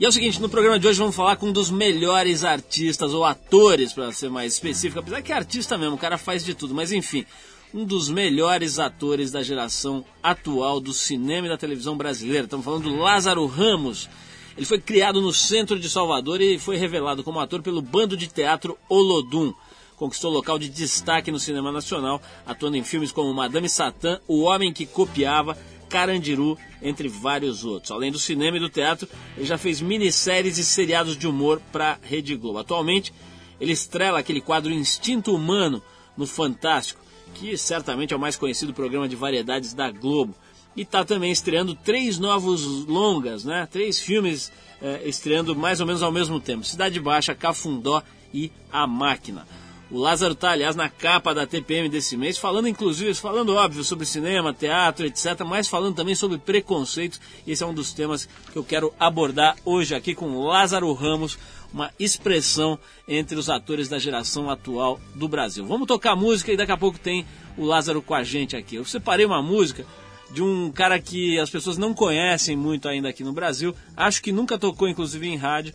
E é o seguinte, no programa de hoje vamos falar com um dos melhores artistas, ou atores, para ser mais específico, apesar que é artista mesmo, o cara faz de tudo, mas enfim, um dos melhores atores da geração atual do cinema e da televisão brasileira. Estamos falando do Lázaro Ramos. Ele foi criado no centro de Salvador e foi revelado como ator pelo bando de teatro Olodum. Conquistou local de destaque no cinema nacional, atuando em filmes como Madame Satã, O Homem que Copiava, Carandiru, entre vários outros. Além do cinema e do teatro, ele já fez minisséries e seriados de humor para Rede Globo. Atualmente, ele estrela aquele quadro Instinto Humano no Fantástico, que certamente é o mais conhecido programa de variedades da Globo. E está também estreando três novos longas, né? Três filmes é, estreando mais ou menos ao mesmo tempo: Cidade Baixa, Cafundó e A Máquina. O Lázaro está, aliás, na capa da TPM desse mês, falando inclusive, falando óbvio sobre cinema, teatro, etc., mas falando também sobre preconceitos. Esse é um dos temas que eu quero abordar hoje aqui com Lázaro Ramos, uma expressão entre os atores da geração atual do Brasil. Vamos tocar música e daqui a pouco tem o Lázaro com a gente aqui. Eu separei uma música de um cara que as pessoas não conhecem muito ainda aqui no Brasil, acho que nunca tocou inclusive em rádio.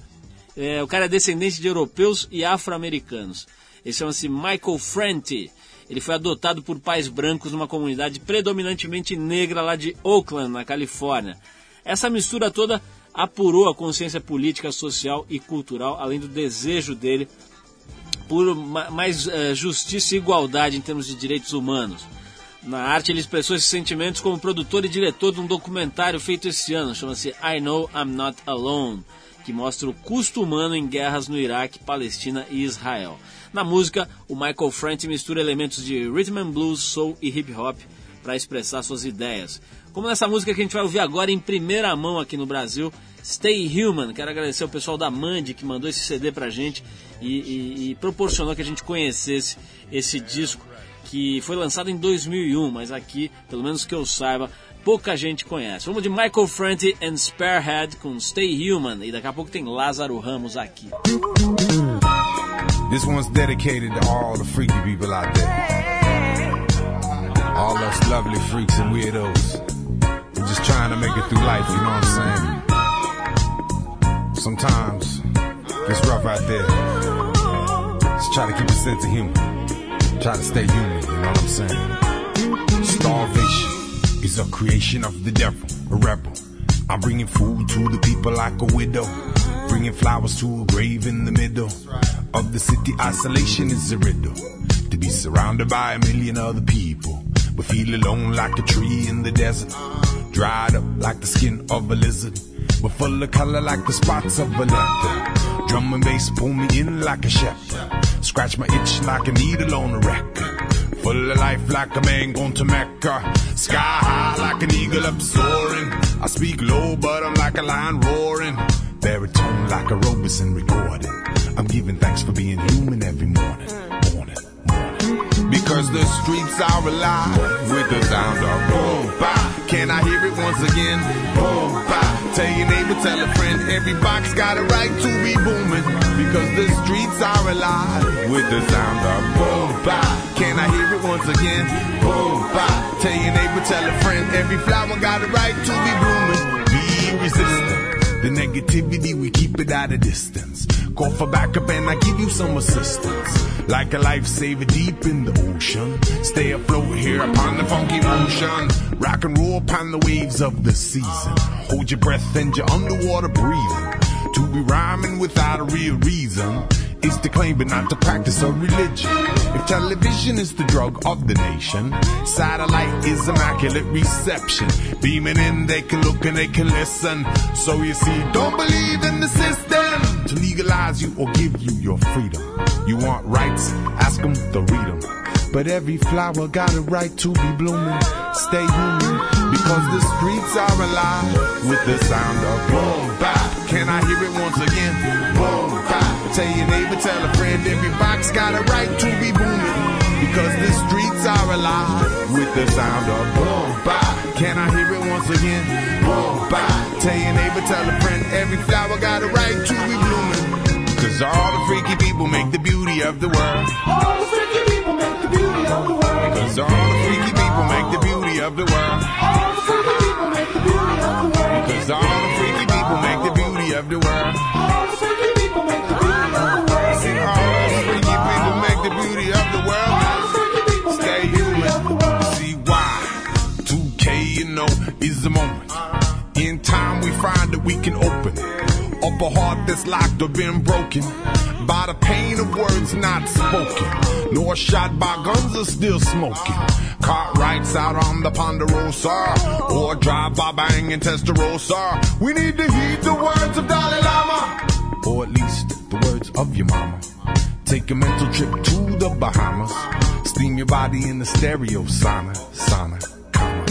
É, o cara é descendente de europeus e afro-americanos. Ele chama-se Michael Franti. Ele foi adotado por pais brancos numa comunidade predominantemente negra lá de Oakland, na Califórnia. Essa mistura toda apurou a consciência política, social e cultural, além do desejo dele por mais uh, justiça e igualdade em termos de direitos humanos. Na arte, ele expressou esses sentimentos como produtor e diretor de um documentário feito esse ano, chama-se I Know I'm Not Alone, que mostra o custo humano em guerras no Iraque, Palestina e Israel. Na música, o Michael Franti mistura elementos de rhythm and blues, soul e hip hop para expressar suas ideias. Como nessa música que a gente vai ouvir agora em primeira mão aqui no Brasil, Stay Human. Quero agradecer ao pessoal da Mandy que mandou esse CD pra gente e, e, e proporcionou que a gente conhecesse esse disco que foi lançado em 2001, mas aqui, pelo menos que eu saiba, pouca gente conhece. Vamos de Michael Franti and Sparehead com Stay Human e daqui a pouco tem Lázaro Ramos aqui. This one's dedicated to all the freaky people out there. All us lovely freaks and weirdos. We're just trying to make it through life, you know what I'm saying? Sometimes it's rough out there. Just try to keep a sense of humor. Try to stay human, you know what I'm saying? Starvation is a creation of the devil, a rebel. I'm bringing food to the people like a widow. Bringing flowers to a grave in the middle of the city. Isolation is a riddle. To be surrounded by a million other people, but feel alone like a tree in the desert. Dried up like the skin of a lizard, but full of color like the spots of a leopard. Drum and bass pull me in like a shepherd. Scratch my itch like a needle on a record. Full of life like a man going to Mecca. Sky high like an eagle up soaring. I speak low, but I'm like a lion roaring. Baritone like a Robeson recording. I'm giving thanks for being human every morning. Morning, morning. Because the streets are alive with the sound of boom, bop. Can I hear it once again? Boom, bop. Tell your neighbor, tell a friend, every box got a right to be booming. Because the streets are alive with the sound of boom, bop. Can I hear it once again? Boom, bop. Tell your neighbor, tell a friend, every flower got a right to be blooming. Be resistant. The negativity, we keep it at a distance. Call for backup and I give you some assistance. Like a lifesaver deep in the ocean. Stay afloat here upon the funky ocean. Rock and roll upon the waves of the season. Hold your breath and you're underwater breathing. To be rhyming without a real reason is to claim but not to practice a religion. If television is the drug of the nation, satellite is immaculate reception. Beaming in, they can look and they can listen. So you see, don't believe in the system to legalize you or give you your freedom. You want rights? Ask them to read them. But every flower got a right to be blooming. Stay human because the streets are alive with the sound of boom bap. Can I hear it once again? Boom bap. Tell your neighbor, tell a friend, every box got a right to be booming. Because the streets are alive with the sound of boom bap. Can I hear it once again? Boom bap. Tell your neighbor, tell a friend, every flower got a right to be blooming. Cause all the freaky people make the beauty of the world. All the freaky people make the beauty of the world. Cause all the freaky people make the beauty of the world. All the freaky people make the beauty of the world. of the world. All the freaky people make the beauty of the world. All the freaky Stay make the beauty of the human. See why? 2K, you know, is the moment. In time, we find that we can open up a heart that's locked or been broken by the pain of words not spoken, nor shot by guns or still smoking. Cartwrights out on the Ponderosa, or drive by bang and Testarossa. We need to heed the words of Dalai Lama, or at least the words of your mama. Take a mental trip to the Bahamas. Steam your body in the stereo sauna, sauna, comma.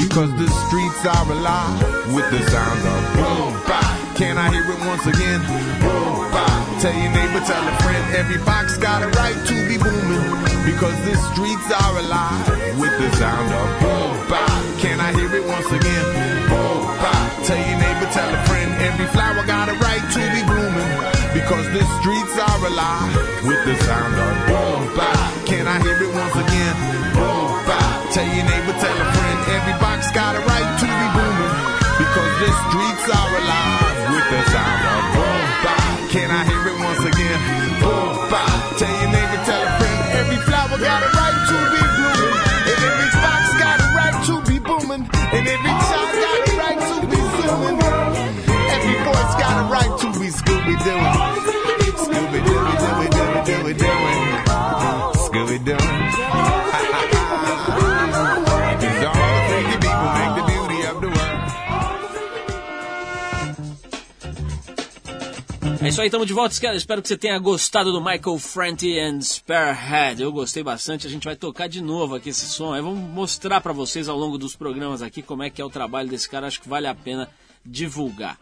Because the streets are alive with the sound of boom bap. Can I hear it once again? Boom bap. Tell your neighbor, tell a friend. Every box got a right to be booming. Because the streets are alive with the sound of boom bap. Can I hear it once again? Boom bap. Tell your neighbor, tell a friend. Every flower got a right to be blooming. Because the streets are alive the sound of boom bap. Can I hear it once again? Boom bap. Tell your neighbor, tell a friend. Every box got a right to be booming. Because the streets are alive with the sound of boom bap. Can I hear it once again? Boom bap. Tell your neighbor, tell a friend. Every flower got a right to be blooming. And every box got a right to be booming. And every child got a right to be zooming. Every voice got a right to be Scooby Dooing. Isso aí, estamos de volta. Espero que você tenha gostado do Michael Franti and Sparehead. Eu gostei bastante. A gente vai tocar de novo aqui esse som. Aí vamos mostrar para vocês ao longo dos programas aqui como é que é o trabalho desse cara. Acho que vale a pena divulgar.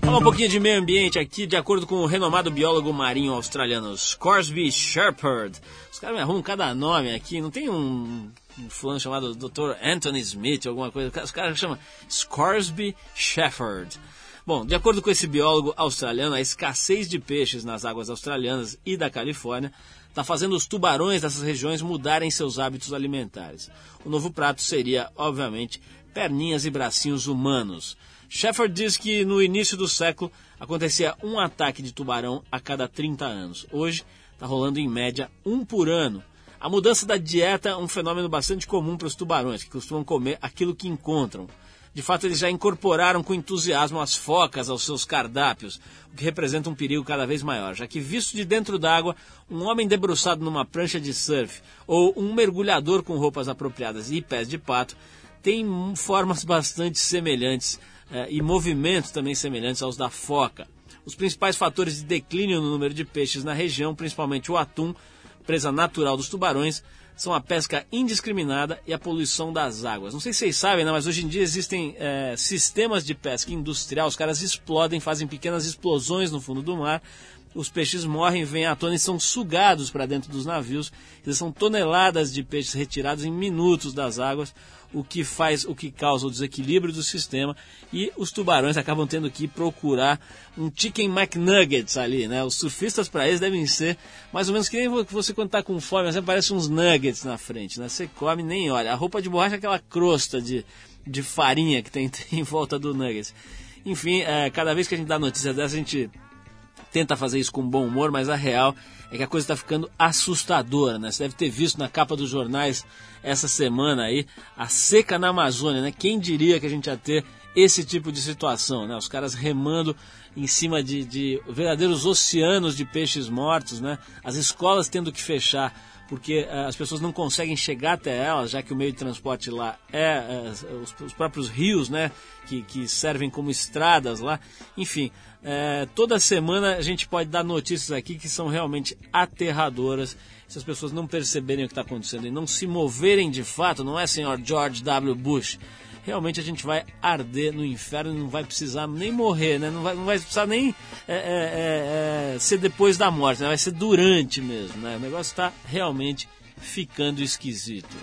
Falar um pouquinho de meio ambiente aqui, de acordo com o renomado biólogo marinho australiano Scoresby Shepherd. Os caras me arrumam cada nome aqui, não tem um, um fulano chamado Dr. Anthony Smith, alguma coisa. Os caras chamam Scoresby Shepherd. Bom, de acordo com esse biólogo australiano, a escassez de peixes nas águas australianas e da Califórnia está fazendo os tubarões dessas regiões mudarem seus hábitos alimentares. O novo prato seria, obviamente, perninhas e bracinhos humanos. Shepard diz que no início do século acontecia um ataque de tubarão a cada 30 anos. Hoje está rolando em média um por ano. A mudança da dieta é um fenômeno bastante comum para os tubarões, que costumam comer aquilo que encontram. De fato, eles já incorporaram com entusiasmo as focas aos seus cardápios, o que representa um perigo cada vez maior, já que, visto de dentro d'água, um homem debruçado numa prancha de surf ou um mergulhador com roupas apropriadas e pés de pato tem formas bastante semelhantes eh, e movimentos também semelhantes aos da foca. Os principais fatores de declínio no número de peixes na região, principalmente o atum, presa natural dos tubarões, são a pesca indiscriminada e a poluição das águas. Não sei se vocês sabem, né, mas hoje em dia existem eh, sistemas de pesca industrial, os caras explodem, fazem pequenas explosões no fundo do mar, os peixes morrem, vêm à tona e são sugados para dentro dos navios. São toneladas de peixes retirados em minutos das águas, o que faz, o que causa o desequilíbrio do sistema e os tubarões acabam tendo que procurar um chicken McNuggets ali, né? Os surfistas para eles devem ser mais ou menos que nem você quando está com fome, você parece uns nuggets na frente, né? Você come nem olha. A roupa de borracha é aquela crosta de, de farinha que tem em volta do nuggets. Enfim, é, cada vez que a gente dá notícia dessa, a gente tenta fazer isso com bom humor, mas a real é que a coisa está ficando assustadora, né? Você deve ter visto na capa dos jornais essa semana aí a seca na Amazônia, né? Quem diria que a gente ia ter esse tipo de situação, né? Os caras remando em cima de, de verdadeiros oceanos de peixes mortos, né? As escolas tendo que fechar porque uh, as pessoas não conseguem chegar até elas, já que o meio de transporte lá é uh, os, os, próprios rios, né, que, que, servem como estradas lá. Enfim, uh, toda semana a gente pode dar notícias aqui que são realmente aterradoras. Se as pessoas não perceberem o que está acontecendo e não se moverem de fato, não é, senhor George W. Bush? Realmente a gente vai arder no inferno e não vai precisar nem morrer, né? não, vai, não vai precisar nem é, é, é, ser depois da morte, né? vai ser durante mesmo. Né? O negócio está realmente ficando esquisito.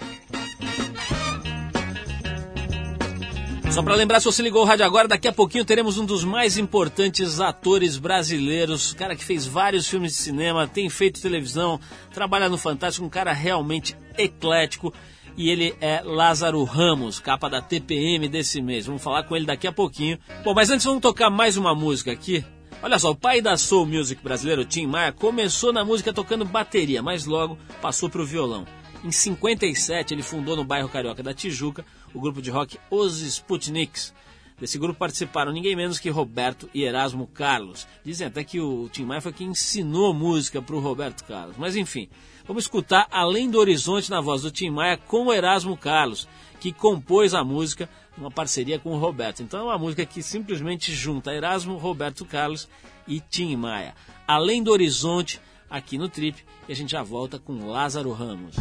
Só para lembrar, se você ligou o rádio agora, daqui a pouquinho teremos um dos mais importantes atores brasileiros, cara que fez vários filmes de cinema, tem feito televisão, trabalha no Fantástico, um cara realmente eclético e ele é Lázaro Ramos, capa da TPM desse mês. Vamos falar com ele daqui a pouquinho. Bom, mas antes vamos tocar mais uma música aqui. Olha só, o pai da soul music brasileiro, Tim Maia, começou na música tocando bateria, mas logo passou para o violão. Em 57, ele fundou no bairro carioca da Tijuca o grupo de rock Os Sputniks. Desse grupo participaram ninguém menos que Roberto e Erasmo Carlos. Dizem até que o Tim Maia foi quem ensinou música para o Roberto Carlos. Mas enfim, vamos escutar Além do Horizonte na voz do Tim Maia com o Erasmo Carlos, que compôs a música numa parceria com o Roberto. Então é uma música que simplesmente junta Erasmo, Roberto Carlos e Tim Maia. Além do Horizonte, aqui no Trip, e a gente já volta com Lázaro Ramos.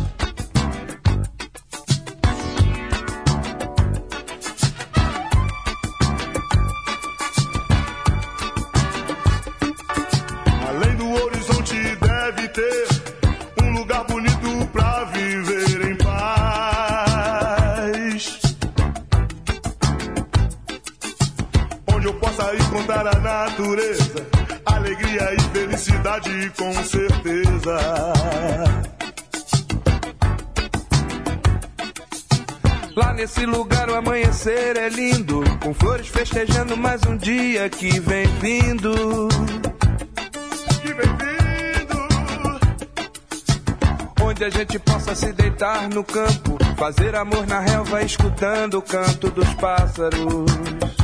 A natureza, alegria e felicidade com certeza. Lá nesse lugar o amanhecer é lindo, com flores festejando mais um dia que vem vindo. Que bem-vindo! Onde a gente possa se deitar no campo, fazer amor na relva, escutando o canto dos pássaros.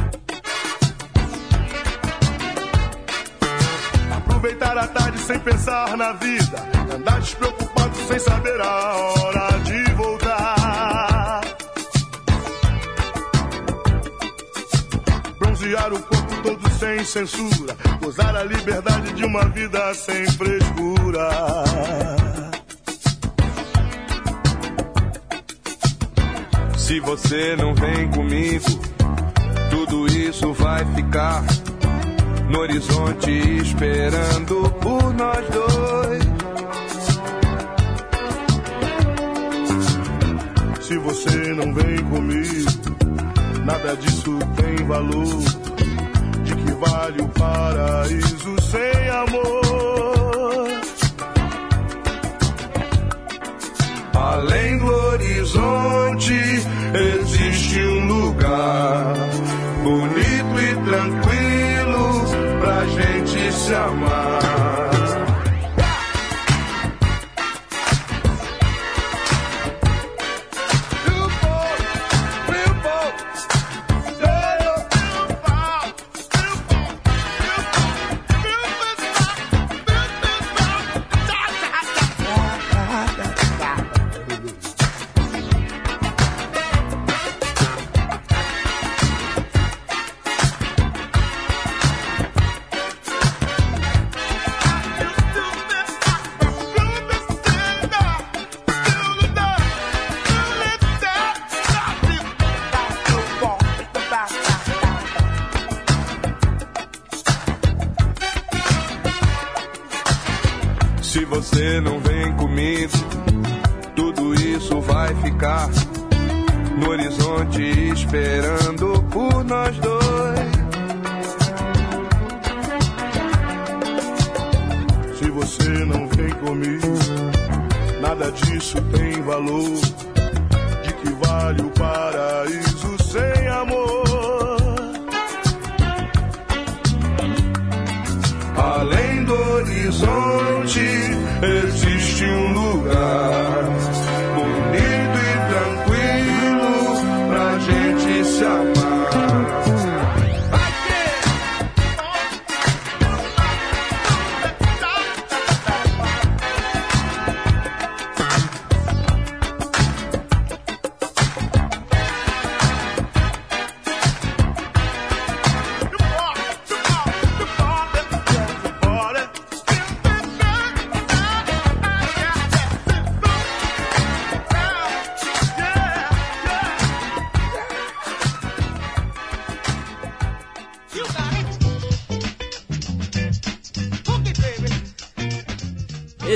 A tarde sem pensar na vida, andar despreocupado sem saber a hora de voltar. Bronzear o corpo todo sem censura, gozar a liberdade de uma vida sem frescura. Se você não vem comigo, tudo isso vai ficar no horizonte esperando por nós dois. Se você não vem comigo, nada disso tem valor. De que vale o paraíso sem amor? Além do horizonte existe um lugar bonito gente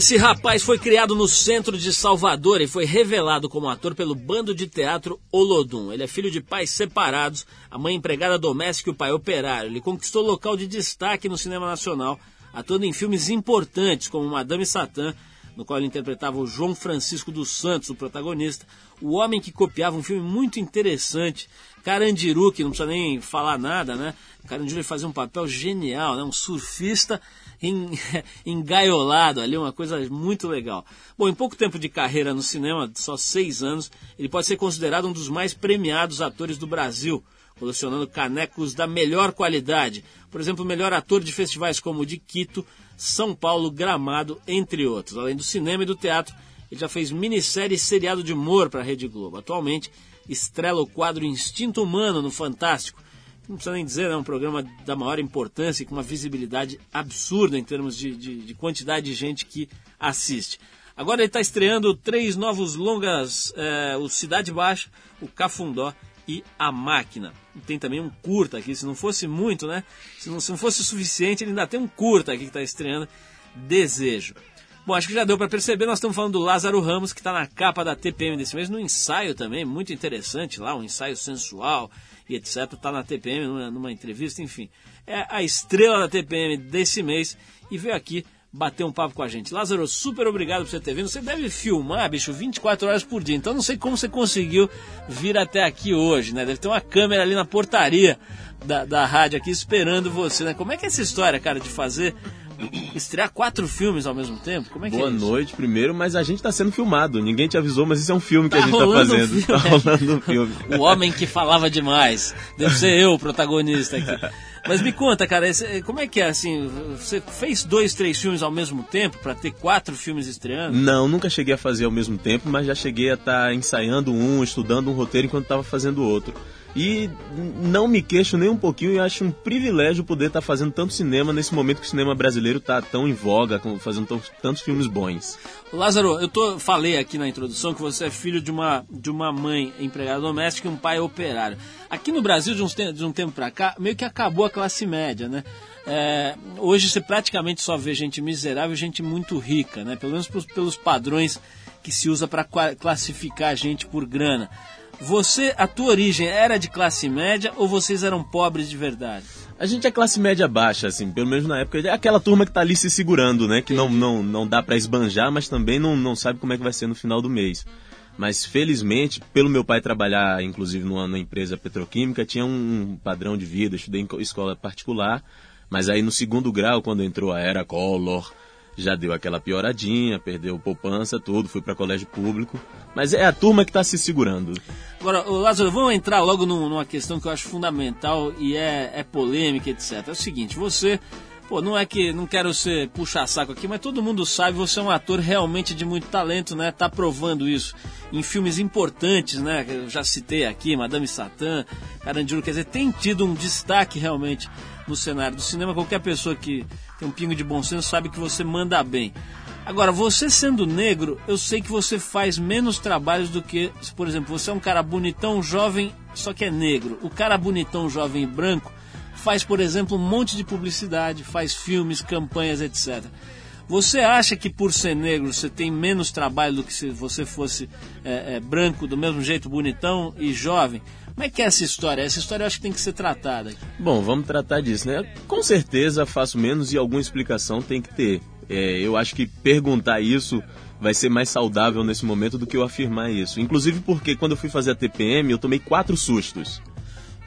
Esse rapaz foi criado no centro de Salvador e foi revelado como ator pelo bando de teatro Olodum. Ele é filho de pais separados, a mãe empregada doméstica e o pai operário. Ele conquistou local de destaque no cinema nacional, atuando em filmes importantes como Madame Satã, no qual ele interpretava o João Francisco dos Santos, o protagonista, o homem que copiava um filme muito interessante, Carandiru, que não precisa nem falar nada, né? Carandiru fazia um papel genial, né? Um surfista engaiolado ali, uma coisa muito legal. Bom, em pouco tempo de carreira no cinema, só seis anos, ele pode ser considerado um dos mais premiados atores do Brasil, colecionando canecos da melhor qualidade. Por exemplo, melhor ator de festivais como o de Quito, São Paulo, Gramado, entre outros. Além do cinema e do teatro, ele já fez minissérie e seriado de humor para a Rede Globo. Atualmente, estrela o quadro Instinto Humano no Fantástico. Não precisa nem dizer, é um programa da maior importância e com uma visibilidade absurda em termos de, de- de quantidade de gente que assiste. Agora ele está estreando três novos longas, é, o Cidade Baixa, o Cafundó e A Máquina. Tem também um curta aqui, se não fosse muito, né? Se não, se não fosse o suficiente, ele ainda tem um curta aqui que está estreando, Desejo. Bom, acho que já deu para perceber, nós estamos falando do Lázaro Ramos, que está na capa da TPM desse mês, no ensaio também, muito interessante lá, um ensaio sensual e etc. Está na TPM, numa, numa entrevista, enfim. É a estrela da TPM desse mês e veio aqui bater um papo com a gente. Lázaro, super obrigado por você ter vindo. Você deve filmar, bicho, 24 horas por dia, então não sei como você conseguiu vir até aqui hoje, né? Deve ter uma câmera ali na portaria da, da rádio aqui esperando você, né? Como é que é essa história, cara, de fazer estrear quatro filmes ao mesmo tempo? Como é que Boa é noite, primeiro, mas a gente tá sendo filmado. Ninguém te avisou, mas isso é um filme que Tá a gente tá rolando um fazendo. filme, tá rolando um filme. O homem que falava demais. Deve ser eu o protagonista aqui. Mas me conta, cara, esse- como é que é assim? Você fez dois, três filmes ao mesmo tempo para ter quatro filmes estreando? Não, nunca cheguei a fazer ao mesmo tempo, mas já cheguei a estar ensaiando um, estudando um roteiro enquanto estava fazendo outro. E não me queixo nem um pouquinho e acho um privilégio poder estar fazendo tanto cinema nesse momento que o cinema brasileiro está tão em voga, fazendo tantos filmes bons. Lázaro, eu tô, falei aqui na introdução que você é filho de uma, de uma mãe empregada doméstica e um pai operário. Aqui no Brasil, de, uns de um tempo pra cá, meio que acabou a classe média, né? É, hoje você praticamente só vê gente miserável e gente muito rica, né? Pelo menos pelos, pelos padrões que se usa para classificar a gente por grana. Você, a tua origem era de classe média ou vocês eram pobres de verdade? A gente é classe média baixa, assim, pelo menos na época. É aquela turma que tá ali se segurando, né? Que não, não, não dá pra esbanjar, mas também não, não sabe como é que vai ser no final do mês. Mas felizmente, pelo meu pai trabalhar, inclusive, numa, numa empresa petroquímica, tinha um padrão de vida. Estudei em co- escola particular, mas aí no segundo grau, quando entrou a era Collor, já deu aquela pioradinha, perdeu poupança, tudo, fui para colégio público. Mas é a turma que tá se segurando. Agora, Lázaro, vamos entrar logo num- numa questão que eu acho fundamental e é, é polêmica, etc. É o seguinte, você, pô, não é que não quero ser puxar saco aqui, mas todo mundo sabe, você é um ator realmente de muito talento, né? Tá provando isso em filmes importantes, né? Eu já citei aqui, Madame Satã, Carandiru, quer dizer, tem tido um destaque realmente no cenário do cinema. Qualquer pessoa que tem um pingo de bom senso sabe que você manda bem. Agora, você sendo negro, eu sei que você faz menos trabalhos do que, por exemplo, você é um cara bonitão, jovem, só que é negro. O cara bonitão, jovem e branco faz, por exemplo, um monte de publicidade, faz filmes, campanhas, etc. Você acha que por ser negro você tem menos trabalho do que se você fosse é, é, branco, do mesmo jeito, bonitão e jovem? Como é que é essa história? Essa história eu acho que tem que ser tratada. Bom, vamos tratar disso, né? Com certeza faço menos e alguma explicação tem que ter. É, eu acho que perguntar isso vai ser mais saudável nesse momento do que eu afirmar isso. Inclusive porque quando eu fui fazer a TPM, eu tomei quatro sustos.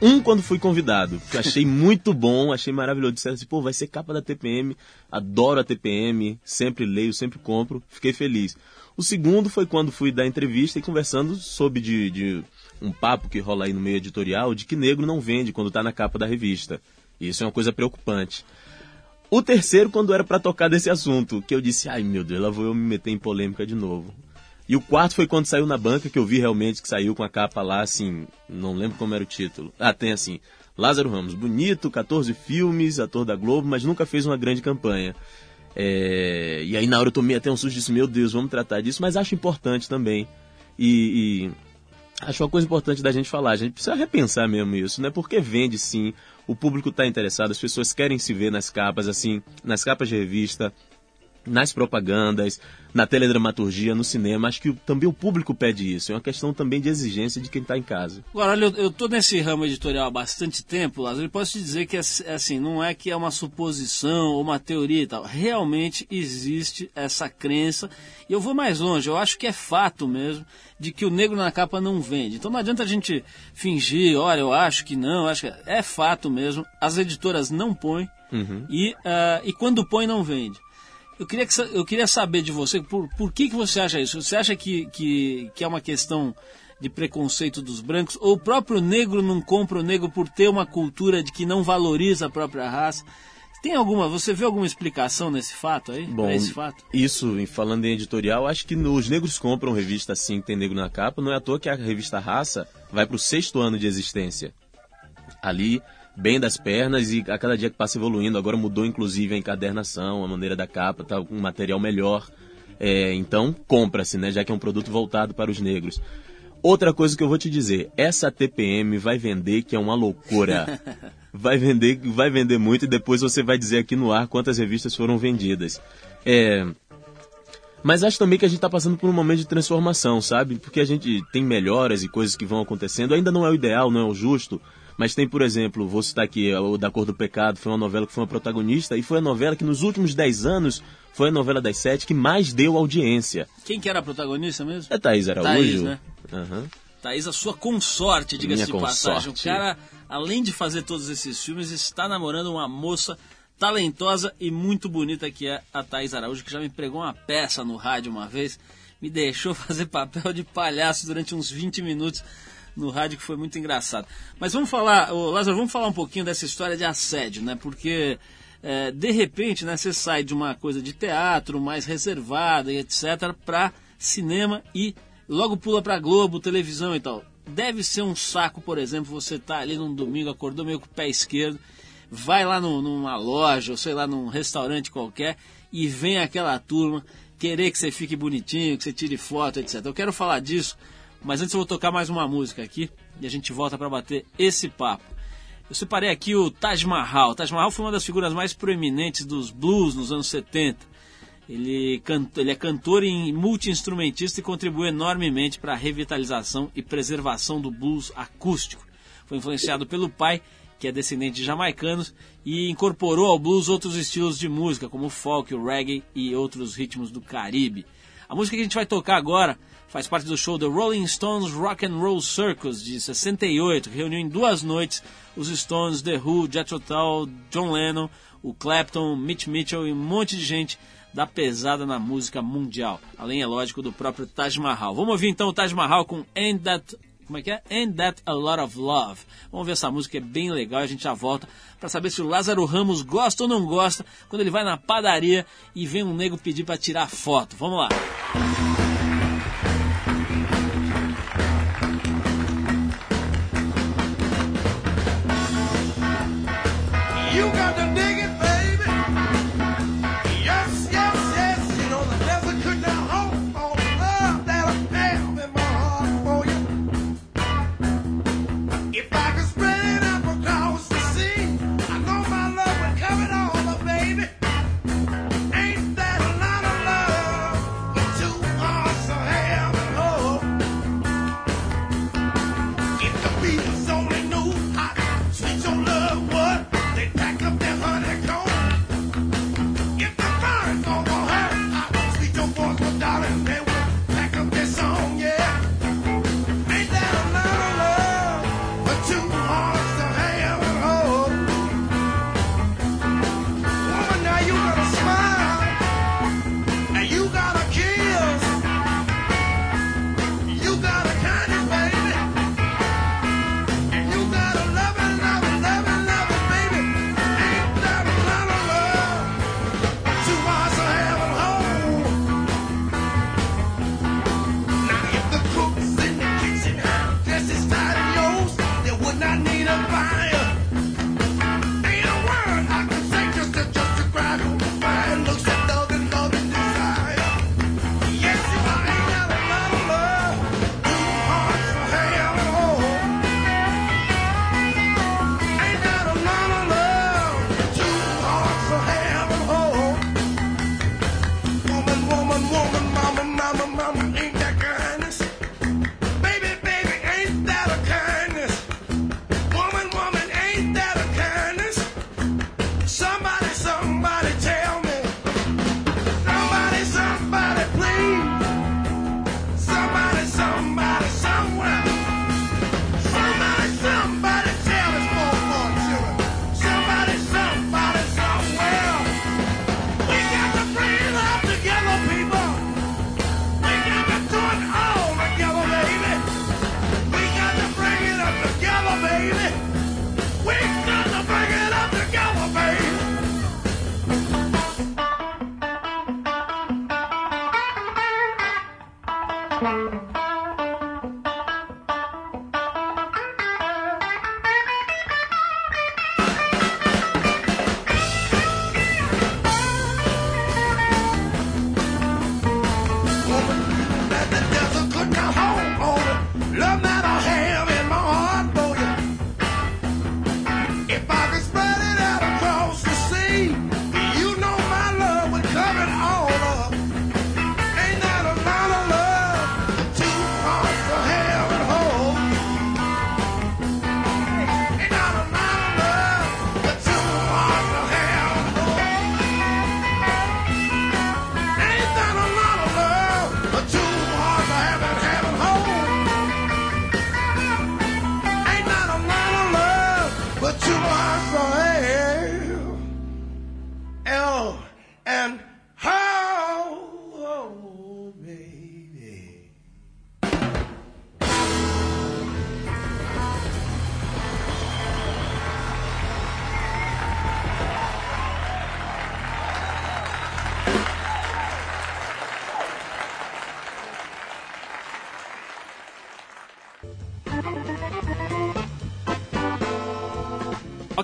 Um quando fui convidado, que eu achei muito bom, achei maravilhoso. Disseram assim, pô, vai ser capa da TPM, adoro a TPM, sempre leio, sempre compro, fiquei feliz. O segundo foi quando fui dar entrevista e conversando sobre de, de um papo que rola aí no meio editorial de que negro não vende quando tá na capa da revista. Isso é uma coisa preocupante. O terceiro, quando era pra tocar desse assunto, que eu disse, ai meu Deus, lá vou eu me meter em polêmica de novo. E o quarto foi quando saiu na banca, que eu vi realmente que saiu com a capa lá, assim, não lembro como era o título. Ah, tem assim, Lázaro Ramos, bonito, 14 filmes, ator da Globo, mas nunca fez uma grande campanha. É, E aí na hora eu tomei até um susto e disse, meu Deus, vamos tratar disso, mas acho importante também. E, e acho uma coisa importante da gente falar, a gente precisa repensar mesmo isso, né? Porque vende sim, o público está interessado, as pessoas querem se ver nas capas, assim, nas capas de revista, nas propagandas, na teledramaturgia, no cinema. Acho que também o público pede isso. É uma questão também de exigência de quem está em casa. Agora, olha, eu, tô nesse ramo editorial há bastante tempo, Lázaro, e posso te dizer que, é é assim, não é que é uma suposição ou uma teoria e tal. Realmente existe essa crença. E eu vou mais longe, eu acho que é fato mesmo de que o negro na capa não vende. Então não adianta a gente fingir, olha, eu acho que não, acho que... É fato mesmo, as editoras não põem e, ah, e quando põe não vende. Eu queria, que, eu queria saber de você, por, por que, que você acha isso? Você acha que, que, que é uma questão de preconceito dos brancos? Ou o próprio negro não compra o negro por ter uma cultura de que não valoriza a própria raça? Tem alguma, você vê alguma explicação nesse fato aí? Bom, esse fato? isso, falando em editorial, acho que os negros compram revista assim, que tem negro na capa. Não é à toa que a revista Raça vai para o sexto ano de existência. Ali, bem das pernas e a cada dia que passa evoluindo. Agora mudou inclusive a encadernação, a maneira da capa, tá com um material melhor. É, então, compra-se, né? Já que é um produto voltado para os negros. Outra coisa que eu vou te dizer, essa TPM vai vender que é uma loucura. Vai vender, vai vender muito e depois você vai dizer aqui no ar quantas revistas foram vendidas. É, mas acho também que a gente está passando por um momento de transformação, sabe? Porque a gente tem melhoras e coisas que vão acontecendo. Ainda não é o ideal, não é o justo. Mas tem, por exemplo, vou citar aqui o Da Cor do Pecado, foi uma novela que foi uma protagonista e foi a novela que nos últimos 10 anos foi a novela das sete que mais deu audiência. Quem que era a protagonista mesmo? É Thaís Araújo. Thaís, né? Aham. Thaís, a sua consorte, diga-se de passagem. O cara, além de fazer todos esses filmes, está namorando uma moça talentosa e muito bonita que é a Thaís Araújo, que já me pregou uma peça no rádio uma vez, me deixou fazer papel de palhaço durante uns 20 minutos no rádio, que foi muito engraçado. Mas vamos falar, ô, Lázaro, vamos falar um pouquinho dessa história de assédio, né? Porque é, de repente, né, você sai de uma coisa de teatro mais reservada e etc para cinema e logo pula para Globo, televisão e tal. Deve ser um saco, por exemplo, você tá ali num domingo, acordou meio com o pé esquerdo, vai lá no- numa loja, ou sei lá, num restaurante qualquer, e vem aquela turma querer que você fique bonitinho, que você tire foto, etc. Eu quero falar disso, mas antes eu vou tocar mais uma música aqui e a gente volta para bater esse papo. Eu separei aqui o Taj Mahal. O Taj Mahal foi uma das figuras mais proeminentes dos blues nos anos 70. Ele, ele é cantor e multi-instrumentista e contribuiu enormemente para a revitalização e preservação do blues acústico. Foi influenciado pelo pai, que é descendente de jamaicanos, e incorporou ao blues outros estilos de música, como o folk, o reggae e outros ritmos do Caribe. A música que a gente vai tocar agora faz parte do show The Rolling Stones Rock and Roll Circus de 68, que reuniu em duas noites os Stones, The Who, Jethro Tull, John Lennon, o Clapton, Mitch Mitchell e um monte de gente da pesada na música mundial. Além, é lógico, do próprio Taj Mahal. Vamos ouvir então o Taj Mahal com Ain't That... Como é que é? Ain't That a Lot of Love. Vamos ver essa música, é bem legal. A gente já volta para saber se o Lázaro Ramos gosta ou não gosta quando ele vai na padaria e vem um nego pedir para tirar foto. Vamos lá. You Thank you.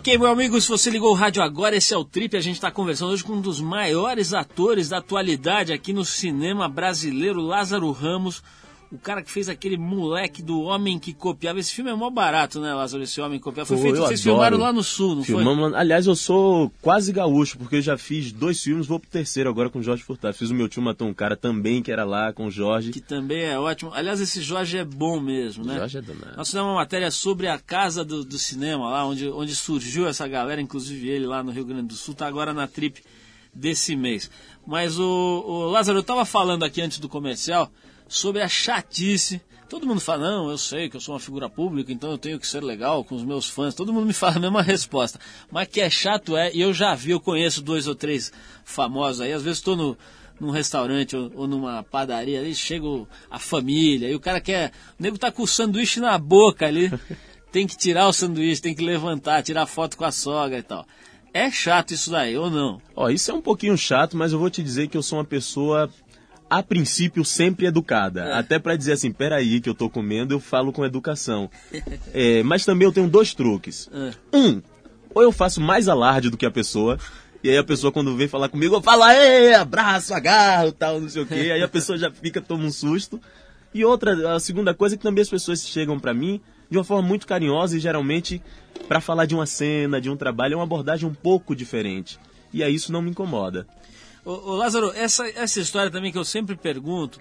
Ok, meu amigo, se você ligou o rádio agora, esse é o Trip. A gente está conversando hoje com um dos maiores atores da atualidade aqui no cinema brasileiro, Lázaro Ramos. O cara que fez aquele moleque do Homem que Copiava. Esse filme é mó barato, né, Lázaro? Esse Homem que Copiava. Foi Pô, feito, eu vocês adoro. filmaram lá no Sul, não Filmamos lá- Aliás, eu sou quase gaúcho, porque eu já fiz dois filmes, vou pro terceiro agora com o Jorge Furtado. Fiz o Meu Tio Matou um Cara também, que era lá com o Jorge. foi? Que também é ótimo. Aliás, esse Jorge é bom mesmo, né? Jorge é danado. Nós fizemos uma matéria sobre a casa do, do cinema lá, onde, onde surgiu essa galera, inclusive ele lá no Rio Grande do Sul, tá agora na trip desse mês. Mas o, o Lázaro, eu tava falando aqui antes do comercial sobre a chatice. Todo mundo fala, não, eu sei que eu sou uma figura pública, então eu tenho que ser legal com os meus fãs. Todo mundo me fala a mesma resposta. Mas que é chato é, e eu já vi, eu conheço dois ou três famosos aí. Às vezes estou no, num restaurante ou, ou numa padaria ali, chega a família e o cara quer. O nego tá com o sanduíche na boca ali, tem que tirar o sanduíche, tem que levantar, tirar foto com a sogra e tal. É chato isso daí, ou não? Ó, isso é um pouquinho chato, mas eu vou te dizer que eu sou uma pessoa, a princípio, sempre educada. É. Até pra dizer assim, peraí, que eu tô comendo, eu falo com educação. É, mas também eu tenho dois truques. É. Um, ou eu faço mais alarde do que a pessoa, e aí a pessoa quando vem falar comigo, eu falo, ei, abraço, agarro, tal, não sei o quê. Aí a pessoa já fica, toma um susto. E outra, a segunda coisa é que também as pessoas chegam pra mim de uma forma muito carinhosa e geralmente pra falar de uma cena, de um trabalho, é uma abordagem um pouco diferente. E aí isso não me incomoda. Ô, Lázaro, essa, essa história também que eu sempre pergunto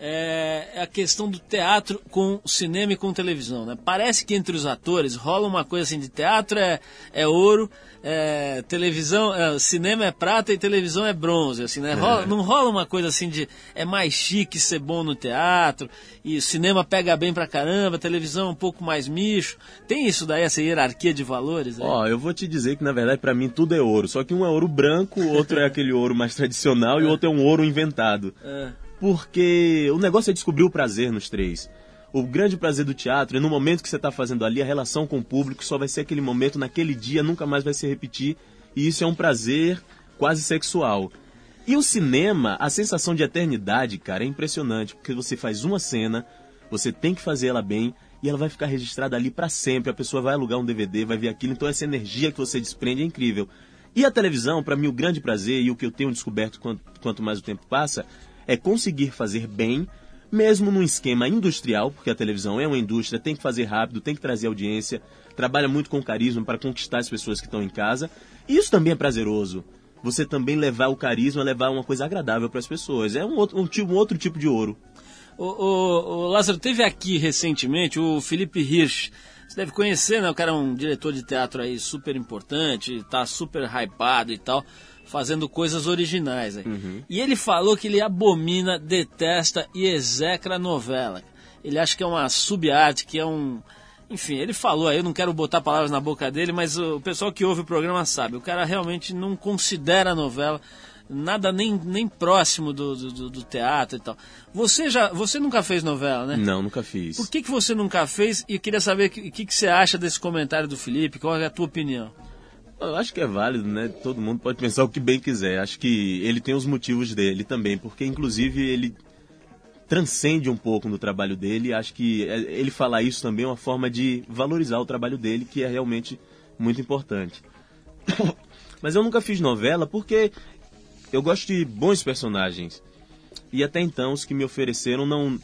é, é a questão do teatro com cinema e com televisão, né? Parece que entre os atores rola uma coisa assim de teatro é, é ouro, é, televisão, é, cinema é prata e televisão é bronze, assim, né? Rola- não rola uma coisa assim de é mais chique ser bom no teatro e o cinema pega bem pra caramba, televisão é um pouco mais micho. Tem isso daí, essa hierarquia de valores? né? Ó, eu vou te dizer que na verdade pra mim tudo é ouro. Só que um é ouro branco, o outro é aquele ouro mais tradicional e o outro é um ouro inventado. É. Porque o negócio é descobrir o prazer nos três. O grande prazer do teatro é no momento que você está fazendo ali, a relação com o público só vai ser aquele momento, naquele dia, nunca mais vai se repetir. E isso é um prazer quase sexual. E o cinema, a sensação de eternidade, cara, é impressionante. Porque você faz uma cena, você tem que fazer ela bem e ela vai ficar registrada ali pra sempre. A pessoa vai alugar um DVD, vai ver aquilo. Então essa energia que você desprende é incrível. E a televisão, pra mim, o grande prazer e o que eu tenho descoberto quanto, quanto mais o tempo passa é conseguir fazer bem, mesmo num esquema industrial, porque a televisão é uma indústria, tem que fazer rápido, tem que trazer audiência, trabalha muito com carisma para conquistar as pessoas que estão em casa. Isso também é prazeroso. Você também levar o carisma, levar uma coisa agradável para as pessoas. É um outro, um, um outro tipo de ouro. O, o- o Lázaro, teve aqui recentemente o Felipe Hirsch. Você deve conhecer, né? O cara é um diretor de teatro aí super importante, tá super hypado e tal, fazendo coisas originais aí. E ele falou que ele abomina, detesta e execra a novela. Ele acha que é uma subarte, que é um. Enfim, ele falou aí, eu não quero botar palavras na boca dele, mas o pessoal que ouve o programa sabe. O cara realmente não considera a novela nada nem, nem próximo do, do, do teatro e tal. Você já, você nunca fez novela, né? Não, nunca fiz. Por que, que você nunca fez? E eu queria saber o que, que, que você acha desse comentário do Felipe, qual é a tua opinião? Eu acho que é válido, né? Todo mundo pode pensar o que bem quiser. Acho que ele tem os motivos dele também, porque inclusive ele transcende um pouco no trabalho dele. Acho que é- ele falar isso também é uma forma de valorizar o trabalho dele, que é realmente muito importante. Mas eu nunca fiz novela porque eu gosto de bons personagens. E até então os que me ofereceram não.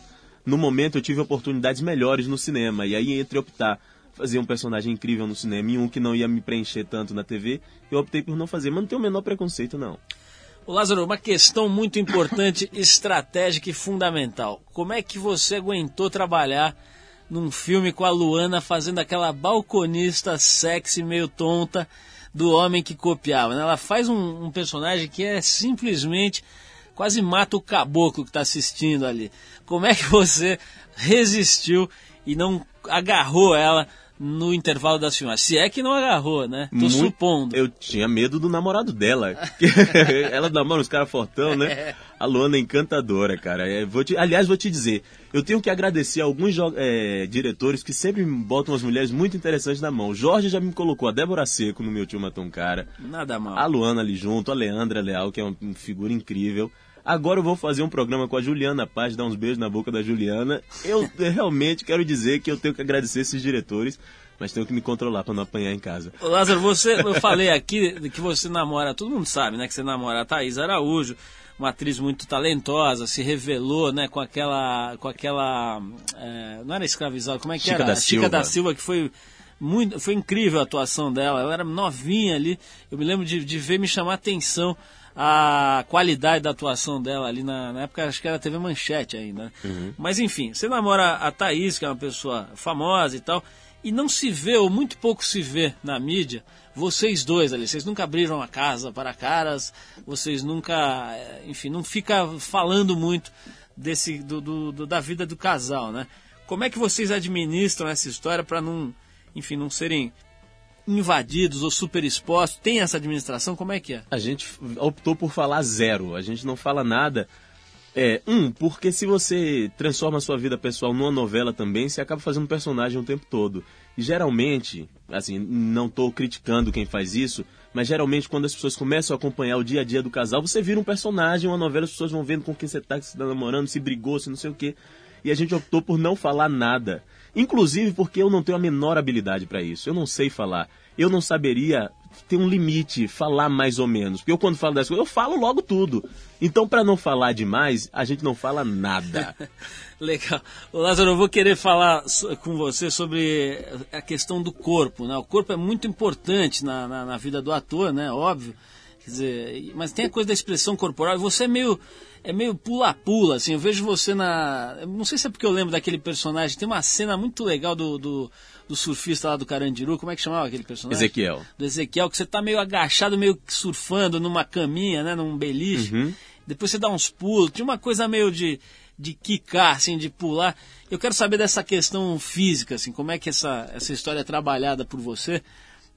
No momento eu tive oportunidades melhores no cinema. E aí, entre optar fazer um personagem incrível no cinema e um que não ia me preencher tanto na TV, eu optei por não fazer. Mas não tenho o menor preconceito, não. Ô Lázaro, uma questão muito importante, estratégica e fundamental. Como é que você aguentou trabalhar num filme com a Luana fazendo aquela balconista sexy, meio tonta, do homem que copiava? né? Ela faz um, um personagem que é simplesmente quase mata o caboclo que está assistindo ali. Como é que você resistiu e não agarrou ela no intervalo das filmagens? Se é que não agarrou, né? Tô Muito- supondo. Eu tinha medo do namorado dela. Ela namora uns caras fortão, né? A Luana é encantadora, cara. É, vou te- aliás, vou te dizer, eu tenho que agradecer a alguns é, diretores que sempre me botam as mulheres muito interessantes na mão. Jorge já me colocou a Débora Seco no meu tio Matou um Cara. Nada mal. A Luana ali junto, a Leandra Leal, que é uma figura incrível. Agora eu vou fazer um programa com a Juliana Paz, dar uns beijos na boca da Juliana. Eu realmente quero dizer que eu tenho que agradecer esses diretores, mas tenho que me controlar para não apanhar em casa. Ô, Lázaro, você, eu falei aqui que você namora, todo mundo sabe, né, que você namora a Thaís Araújo, uma atriz muito talentosa, se revelou, né, com aquela, com aquela, é, não era escravizada, como é que Chica era? da Chica Silva. da Silva, que foi muito, foi incrível a atuação dela, ela era novinha ali, eu me lembro de, de ver me chamar a atenção a qualidade da atuação dela ali na, na época, acho que era TV Manchete ainda. né? Mas enfim, você namora a Thaís, que é uma pessoa famosa e tal, e não se vê, ou muito pouco se vê na mídia, vocês dois ali, vocês nunca abriram a casa para caras, vocês nunca, eh, enfim, não fica falando muito desse do, do- do- da vida do casal, né? Como é que vocês administram essa história para não, enfim, não serem invadidos ou super expostos? Tem essa administração? Como é que é? A gente optou por falar zero, a gente não fala nada. É, um, porque se você transforma a sua vida pessoal numa novela também, você acaba fazendo personagem o tempo todo. E geralmente, assim, não estou criticando quem faz isso, mas geralmente quando as pessoas começam a acompanhar o dia a dia do casal, você vira um personagem, uma novela, as pessoas vão vendo com quem você está, se tá namorando, se brigou, se não sei o quê. E a gente optou por não falar nada. Inclusive porque eu não tenho a menor habilidade para isso. Eu não sei falar. Eu não saberia ter um limite, falar mais ou menos. Porque eu quando falo das coisas, eu falo logo tudo. Então, para não falar demais, a gente não fala nada. Legal. Lázaro, eu vou querer falar com você sobre a questão do corpo. Né? O corpo é muito importante na, na, na vida do ator, né? Óbvio. Quer dizer, mas tem a coisa da expressão corporal. Você é meio é meio pula-pula, assim. Eu vejo você na. Não sei se é porque eu lembro daquele personagem. Tem uma cena muito legal do, do, do surfista lá do Carandiru. Como é que chamava aquele personagem? Ezequiel. do Ezequiel, que você tá meio agachado, meio que surfando numa caminha, né, num beliche. Depois você dá uns pulos. Tinha uma coisa meio de, de quicar, assim, de pular. Eu quero saber dessa questão física, assim, como é que essa, essa história é trabalhada por você.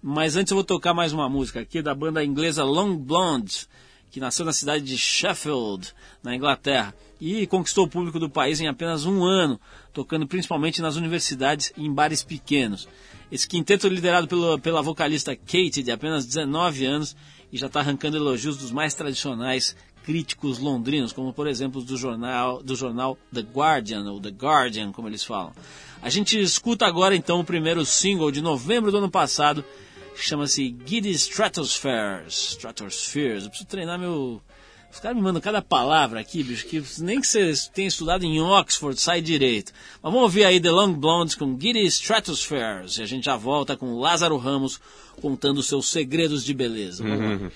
Mas antes eu vou tocar mais uma música aqui da banda inglesa Long Blonde, que nasceu na cidade de Sheffield, na Inglaterra, e conquistou o público do país em apenas um ano, tocando principalmente nas universidades e em bares pequenos. Esse quinteto é liderado pelo, pela vocalista Kate, de apenas 19 anos, e já está arrancando elogios dos mais tradicionais críticos londrinos, como por exemplo do jornal, do jornal The Guardian, ou The Guardian, como eles falam. A gente escuta agora então o primeiro single de novembro do ano passado, chama-se Giddy Stratospheres. Stratospheres. Eu preciso treinar meu. Os caras me mandam cada palavra aqui, bicho, que nem que você tenha estudado em Oxford sai direito. Mas vamos ouvir aí The Long Blondes com Giddy Stratospheres. E a gente já volta com Lázaro Ramos contando seus segredos de beleza. Vamos lá.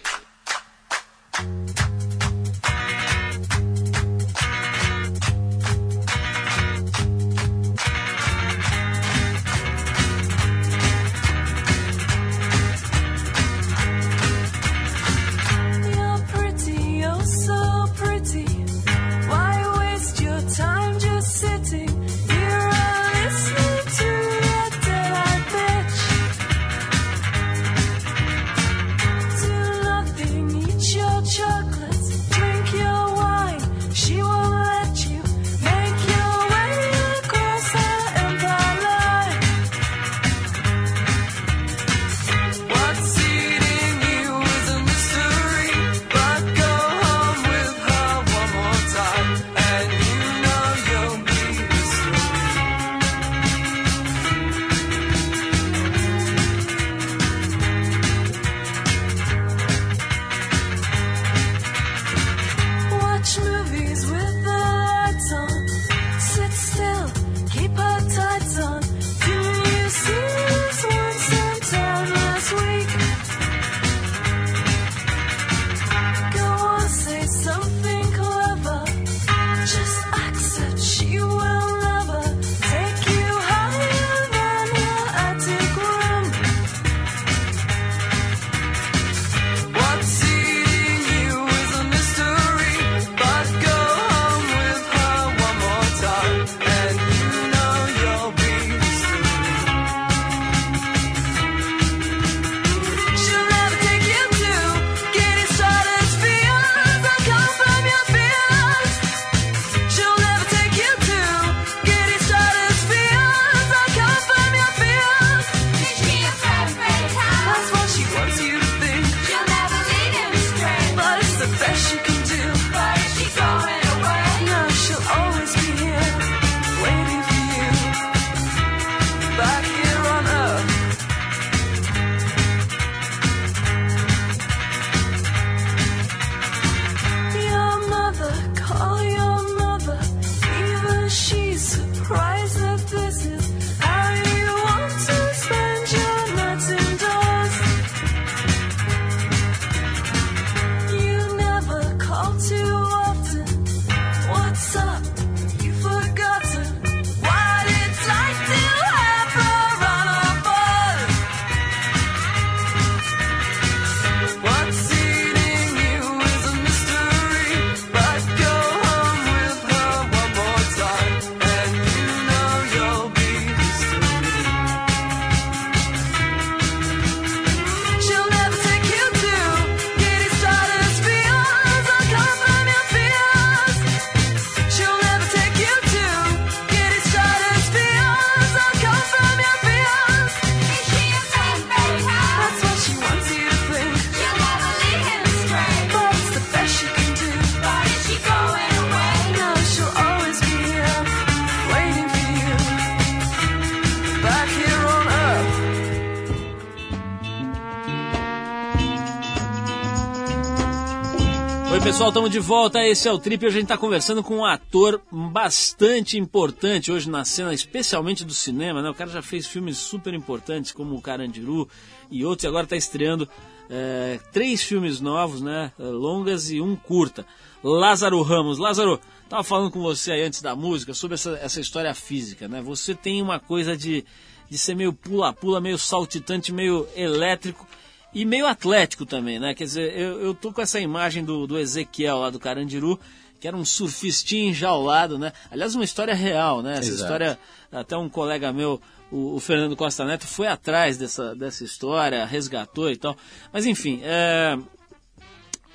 Oi pessoal, estamos de volta. Esse é o Trip. Hoje a gente está conversando com um ator bastante importante hoje na cena, especialmente do cinema. Né? O cara já fez filmes super importantes como o Carandiru e outros, e agora está estreando é, três filmes novos, né? é, longas e um curta. Lázaro Ramos. Lázaro, estava falando com você aí antes da música sobre essa, essa história física. Né? Você tem uma coisa de, de ser meio pula-pula, meio saltitante, meio elétrico. E meio atlético também, né? Quer dizer, eu, eu tô com essa imagem do, do Ezequiel lá do Carandiru, que era um surfistinho enjaulado, né? Aliás, uma história real, né? Essa Exato. história, até um colega meu, o, o Fernando Costa Neto, foi atrás dessa, dessa história, resgatou e tal. Mas enfim, é,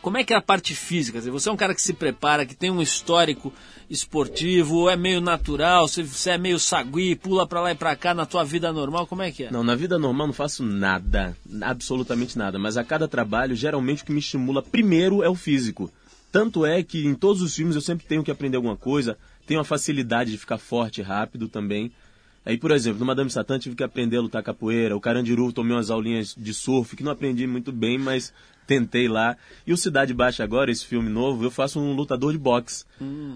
como é que é a parte física? Você é um cara que se prepara, que tem um histórico esportivo, é meio natural, você, é meio sagui, pula pra lá e pra cá na tua vida normal, como é que é? Não, na vida normal não faço nada, absolutamente nada, mas a cada trabalho, geralmente o que me estimula primeiro é o físico. Tanto é que em todos os filmes eu sempre tenho que aprender alguma coisa, tenho a facilidade de ficar forte rápido também. Aí, por exemplo, no Madame Satã tive que aprender a lutar capoeira, o Carandiru tomei umas aulinhas de surf, que não aprendi muito bem, mas tentei lá. E o Cidade Baixa agora, esse filme novo, eu faço um lutador de boxe.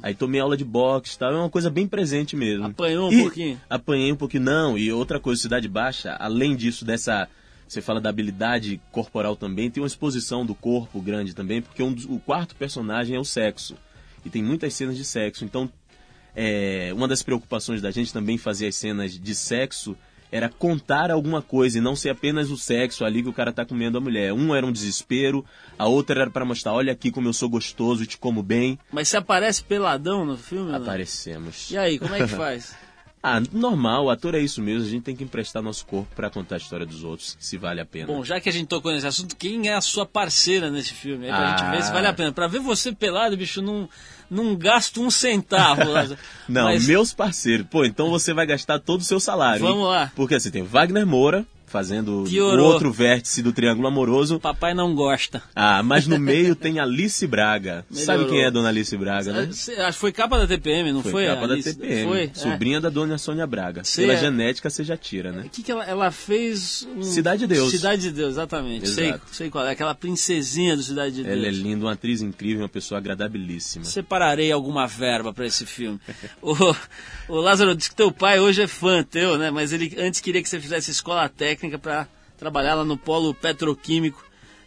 Aí tomei aula de boxe, tá? É uma coisa bem presente mesmo. Apanhou um E- pouquinho? Apanhei um pouquinho, não. E outra coisa, Cidade Baixa, além disso, dessa. Você fala da habilidade corporal também, tem uma exposição do corpo grande também, porque um dos- o quarto personagem é o sexo. E tem muitas cenas de sexo. Então, é, uma das preocupações da gente também fazer as cenas de sexo era contar alguma coisa e não ser apenas o sexo ali que o cara tá comendo a mulher. Um era um desespero, a outra era para mostrar, olha aqui como eu sou gostoso e te como bem. Mas você aparece peladão no filme? né? Aparecemos. E aí, como é que faz? Ah, normal, o ator é isso mesmo, a gente tem que emprestar nosso corpo pra contar a história dos outros, se vale a pena. Bom, já que a gente tocou nesse assunto, quem é a sua parceira nesse filme? Aí pra Ah. gente ver se vale a pena. Pra ver você pelado, bicho, não, não gasto um centavo. Não, Mas meus parceiros. Pô, então você vai gastar todo o seu salário. hein? Vamos lá. Porque assim, tem Wagner Moura fazendo o Piorou. outro vértice do Triângulo Amoroso. papai não gosta. Ah, mas no meio tem Alice Braga. Sabe Melhorou. quem é a dona Alice Braga, né? Acho que foi capa da TPM, não foi? Foi capa da Alice? TPM. Foi? é. Sobrinha da dona Sônia Braga. Sei, Pela é. genética você já tira, né? O que, que ela, ela fez? um- Cidade de Deus. Cidade de Deus, exatamente. Sei, Exato. sei qual é. Aquela princesinha do Cidade de Deus. Ela é linda, uma atriz incrível, uma pessoa agradabilíssima. Separarei alguma verba pra esse filme. o, o Lázaro disse que teu pai hoje é fã teu, né? Mas ele antes queria que você fizesse escola técnica pra trabalhar lá no polo petroquímico,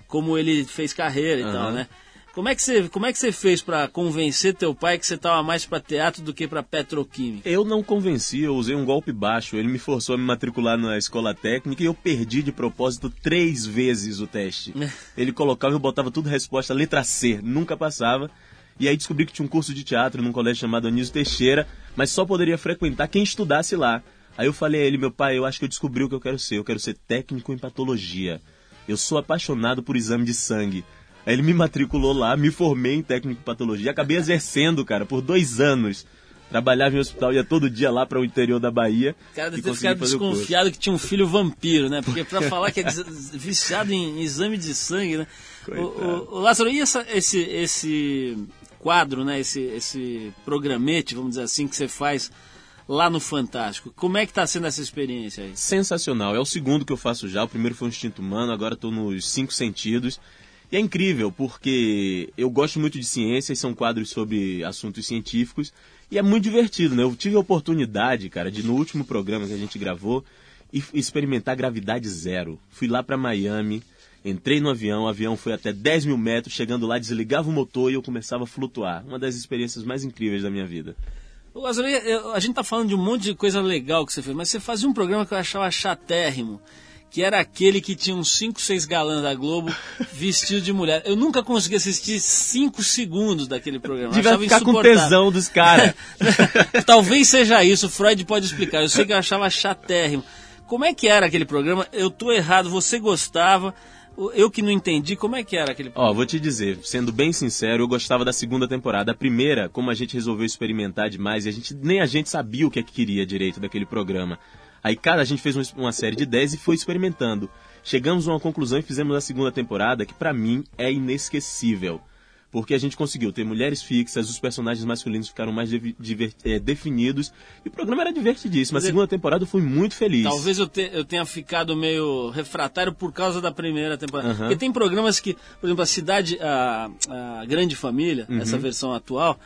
como ele fez carreira e Aham. tal, né? Como é que você, como é que você fez pra convencer teu pai que você tava mais pra teatro do que pra petroquímica? Eu não convenci, eu usei um golpe baixo. Ele me forçou a me matricular na escola técnica e eu perdi de propósito três vezes o teste. Ele colocava e eu botava tudo resposta letra C, nunca passava. E aí descobri que tinha um curso de teatro num colégio chamado Anísio Teixeira, mas só poderia frequentar quem estudasse lá. Aí eu falei a ele, meu pai, eu acho que eu descobri o que eu quero ser. Eu quero ser técnico em patologia. Eu sou apaixonado por exame de sangue. Aí ele me matriculou lá, me formei em técnico em patologia. Acabei exercendo, cara, por dois anos. Trabalhava em hospital, ia todo dia lá para o interior da Bahia. Cara deve ter ficado desconfiado que tinha um filho vampiro, né? Porque pra falar que é viciado em exame de sangue, né? O, o, o Lázaro, e essa- esse, esse quadro, né? Esse, esse programete, vamos dizer assim, que você faz lá no Fantástico. Como é que tá sendo essa experiência aí? sensacional. É o segundo que eu faço já. O primeiro foi o Instinto Humano, agora estou nos Cinco Sentidos. E é incrível, porque eu gosto muito de ciência e são quadros sobre assuntos científicos. E é muito divertido, né? Eu tive a oportunidade, cara, de no último programa que a gente gravou, experimentar gravidade zero. Fui lá para Miami, entrei no avião, o avião foi até 10 mil metros, chegando lá, desligava o motor e eu começava a flutuar. Uma das experiências mais incríveis da minha vida. A gente tá falando de um monte de coisa legal que você fez, mas você fazia um programa que eu achava chatérrimo, que era aquele que tinha uns 5, 6 galãs da Globo vestido de mulher. Eu nunca consegui assistir 5 segundos daquele programa. Devia achava ficar com tesão dos caras. Talvez seja isso, Freud pode explicar. Eu sei que eu achava chatérrimo. Como é que era aquele programa? Eu tô errado, você gostava, eu que não entendi, como é que era aquele? Ó, vou te dizer, sendo bem sincero, eu gostava da segunda temporada. A primeira, como a gente resolveu experimentar demais, e a gente nem a gente sabia o que é que queria direito daquele programa. Aí, cara, a gente fez uma, série de 10 e foi experimentando. Chegamos a uma conclusão e fizemos a segunda temporada, que pra mim é inesquecível. Porque a gente conseguiu ter mulheres fixas, os personagens masculinos ficaram mais eh, definidos, e o programa era divertidíssimo. A Mas é- segunda temporada eu fui muito feliz. Talvez eu, te- eu tenha ficado meio refratário por causa da primeira temporada. Aham. Porque tem programas que, por exemplo, a Cidade, a, a Grande Família, Uhum. essa versão atual,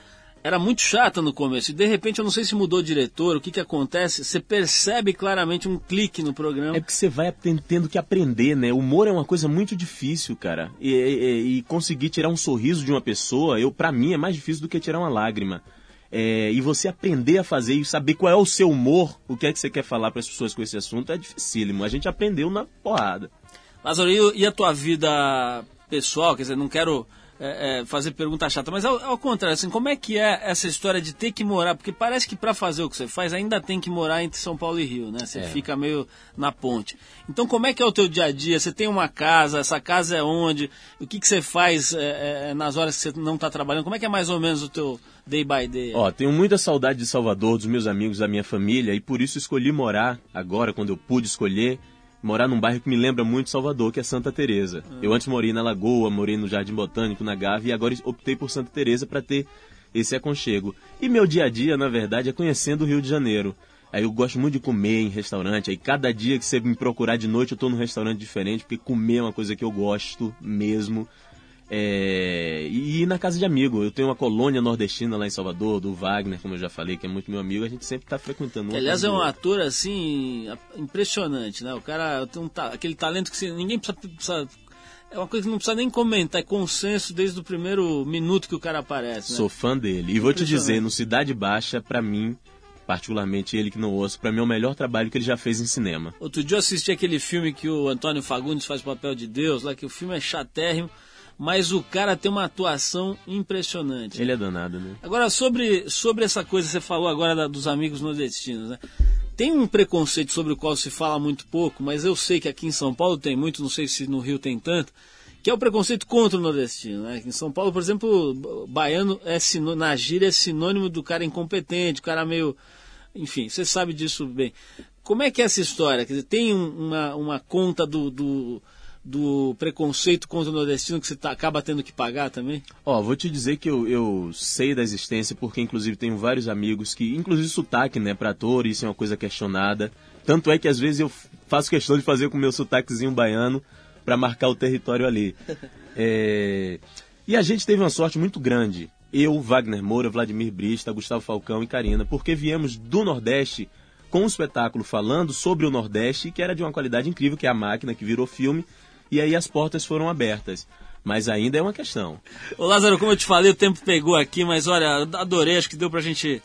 era muito chata no começo. E de repente, eu não sei se mudou o diretor, o que que acontece, você percebe claramente um clique no programa. É porque você vai tendo que aprender, né? O humor é uma coisa muito difícil, cara. E, e- e conseguir tirar um sorriso de uma pessoa, eu para mim é mais difícil do que tirar uma lágrima. É, e você aprender a fazer e saber qual é o seu humor, o que é que você quer falar para as pessoas com esse assunto é dificílimo. A gente aprendeu na porrada. Lázaro, e, e a tua vida pessoal? Quer dizer, não quero é, é, fazer pergunta chata, mas ao, ao contrário, assim, como é que é essa história de ter que morar? Porque parece que para fazer o que você faz ainda tem que morar entre São Paulo e Rio, né? Você fica meio na ponte. Então, como é que é o teu dia a dia? Você tem uma casa, essa casa é onde? O que, que você faz é, é, nas horas que você não está trabalhando? Como é que é mais ou menos o teu day by day? Ó, tenho muita saudade de Salvador, dos meus amigos, da minha família, e por isso escolhi morar agora, quando eu pude escolher, morar num bairro que me lembra muito Salvador, que é Santa Teresa. Eu antes morei na Lagoa, morei no Jardim Botânico, na Gávea, e agora optei por Santa Teresa para ter esse aconchego. E meu dia a dia, na verdade, é conhecendo o Rio de Janeiro. Aí eu gosto muito de comer em restaurante. Aí cada dia que você me procurar de noite, eu tô num restaurante diferente, porque comer é uma coisa que eu gosto mesmo. É, e ir na casa de amigo. Eu tenho uma colônia nordestina lá em Salvador, do Wagner, como eu já falei, que é muito meu amigo. A gente sempre tá frequentando. um aliás, é um ator assim impressionante, né? O cara tem um ta- aquele talento que ninguém precisa, precisa- É uma coisa que não precisa nem comentar, é consenso desde o primeiro minuto que o cara aparece. Né? Sou fã dele. E vou te dizer, no Cidade Baixa, pra mim, particularmente ele que não ouço, pra mim é o melhor trabalho que ele já fez em cinema. Outro dia eu assisti aquele filme que o Antônio Fagundes faz o papel de Deus, lá que o filme é chatérrimo, mas o cara tem uma atuação impressionante. Ele é danado, né? Agora, sobre, sobre essa coisa que você falou agora da- dos amigos nordestinos, né? Tem um preconceito sobre o qual se fala muito pouco, mas eu sei que aqui em São Paulo tem muito, não sei se no Rio tem tanto, que é o preconceito contra o nordestino. Né? Em São Paulo, por exemplo, baiano é na gíria é sinônimo do cara incompetente, o cara meio. Enfim, você sabe disso bem. Como é que é essa história? Quer dizer, tem um- uma, uma conta do, do, do preconceito contra o nordestino que você tá- acaba tendo que pagar também? Ó, vou te dizer que eu, eu sei da existência porque, inclusive, tenho vários amigos que, inclusive, sotaque, né, pra ator, isso é uma coisa questionada. Tanto é que, às vezes, eu faço questão de fazer com o meu sotaquezinho baiano pra marcar o território ali. É, E a gente teve uma sorte muito grande. Eu, Wagner Moura, Vladimir Brista, Gustavo Falcão e Karina, porque viemos do Nordeste com um espetáculo falando sobre o Nordeste, que era de uma qualidade incrível, que é a máquina que virou filme, e aí as portas foram abertas. Mas ainda é uma questão. Ô Lázaro, como eu te falei, o tempo pegou aqui, mas olha, adorei, acho que deu pra gente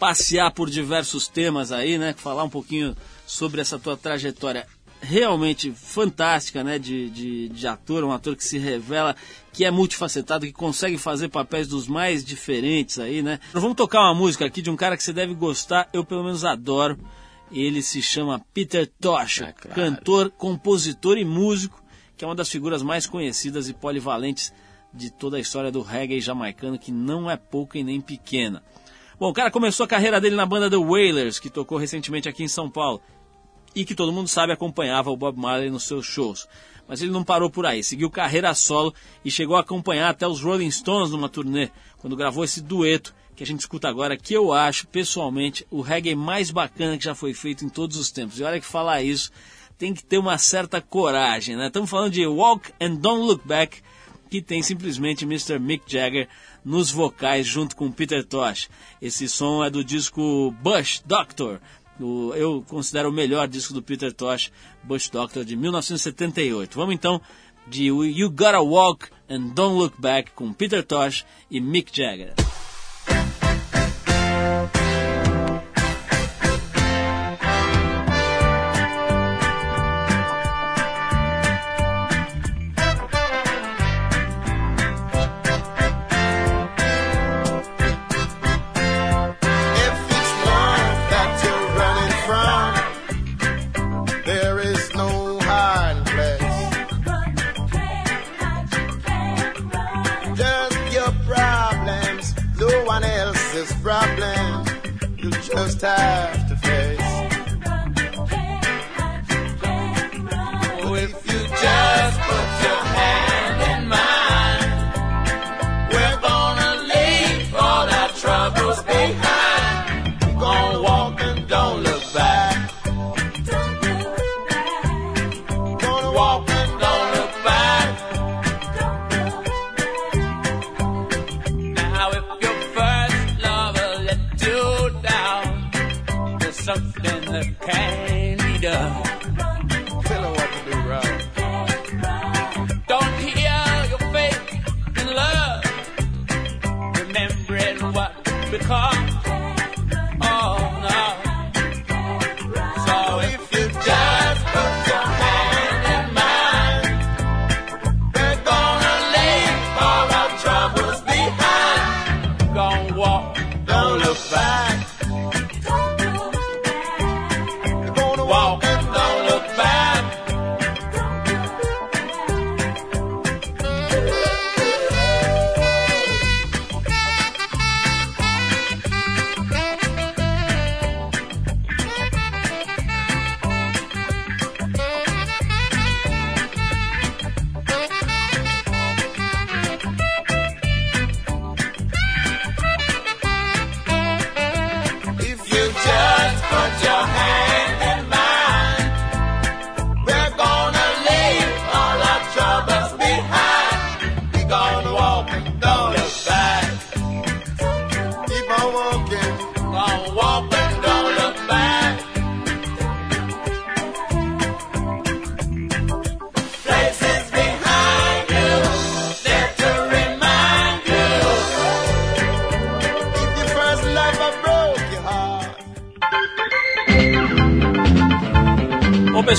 passear por diversos temas aí, né? Falar um pouquinho sobre essa tua trajetória realmente fantástica, né? De, de, de ator, um ator que se revela, que é multifacetado, que consegue fazer papéis dos mais diferentes aí, né? Vamos tocar uma música aqui de um cara que você deve gostar, eu pelo menos adoro. Ele se chama Peter Tosh, Ah, claro. cantor, compositor e músico, que é uma das figuras mais conhecidas e polivalentes de toda a história do reggae jamaicano, que não é pouca e nem pequena. Bom, o cara começou a carreira dele na banda The Wailers, que tocou recentemente aqui em São Paulo, e que todo mundo sabe acompanhava o Bob Marley nos seus shows. Mas ele não parou por aí, seguiu carreira solo e chegou a acompanhar até os Rolling Stones numa turnê, quando gravou esse dueto que a gente escuta agora, que eu acho, pessoalmente, o reggae mais bacana que já foi feito em todos os tempos. E olha que falar isso tem que ter uma certa coragem, né? Estamos falando de Walk and Don't Look Back, que tem simplesmente Mr. Mick Jagger nos vocais junto com Peter Tosh. Esse som é do disco Bush Doctor. eu considero o melhor disco do Peter Tosh, Bush Doctor, de 1978. Vamos então de You Gotta Walk and Don't Look Back com Peter Tosh e Mick Jagger. You just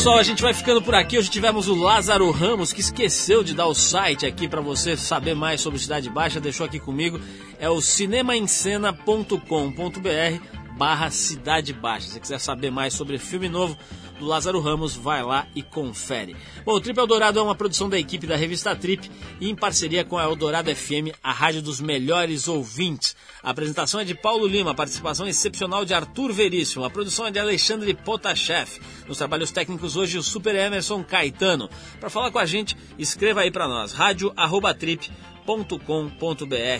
pessoal, a gente vai ficando por aqui. Hoje tivemos o Lázaro Ramos, que esqueceu de dar o site aqui para você saber mais sobre Cidade Baixa, deixou aqui comigo. É o cinemaencena.com.br barra Cidade Baixa. Se você quiser saber mais sobre filme novo do Lázaro Ramos, vai lá e confere. Bom, o Trip Eldorado é uma produção da equipe da revista Trip e em parceria com a Eldorado FM, a rádio dos melhores ouvintes. A apresentação é de Paulo Lima, participação excepcional de Arthur Veríssimo, a produção é de Alexandre Potashev. Nos trabalhos técnicos hoje o Super Emerson Caetano. Para falar com a gente, escreva aí para nós, rádio@trip.com.br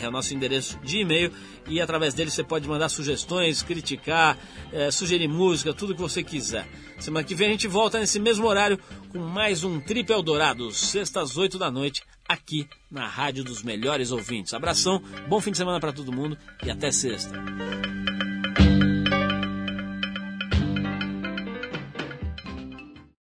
é o nosso endereço de e-mail e através dele você pode mandar sugestões, criticar, eh, sugerir música, tudo que você quiser. Semana que vem a gente volta nesse mesmo horário com mais um Trip Eldorado, sexta às 8 da noite, aqui na Rádio dos Melhores Ouvintes. Abração, bom fim de semana para todo mundo e até sexta.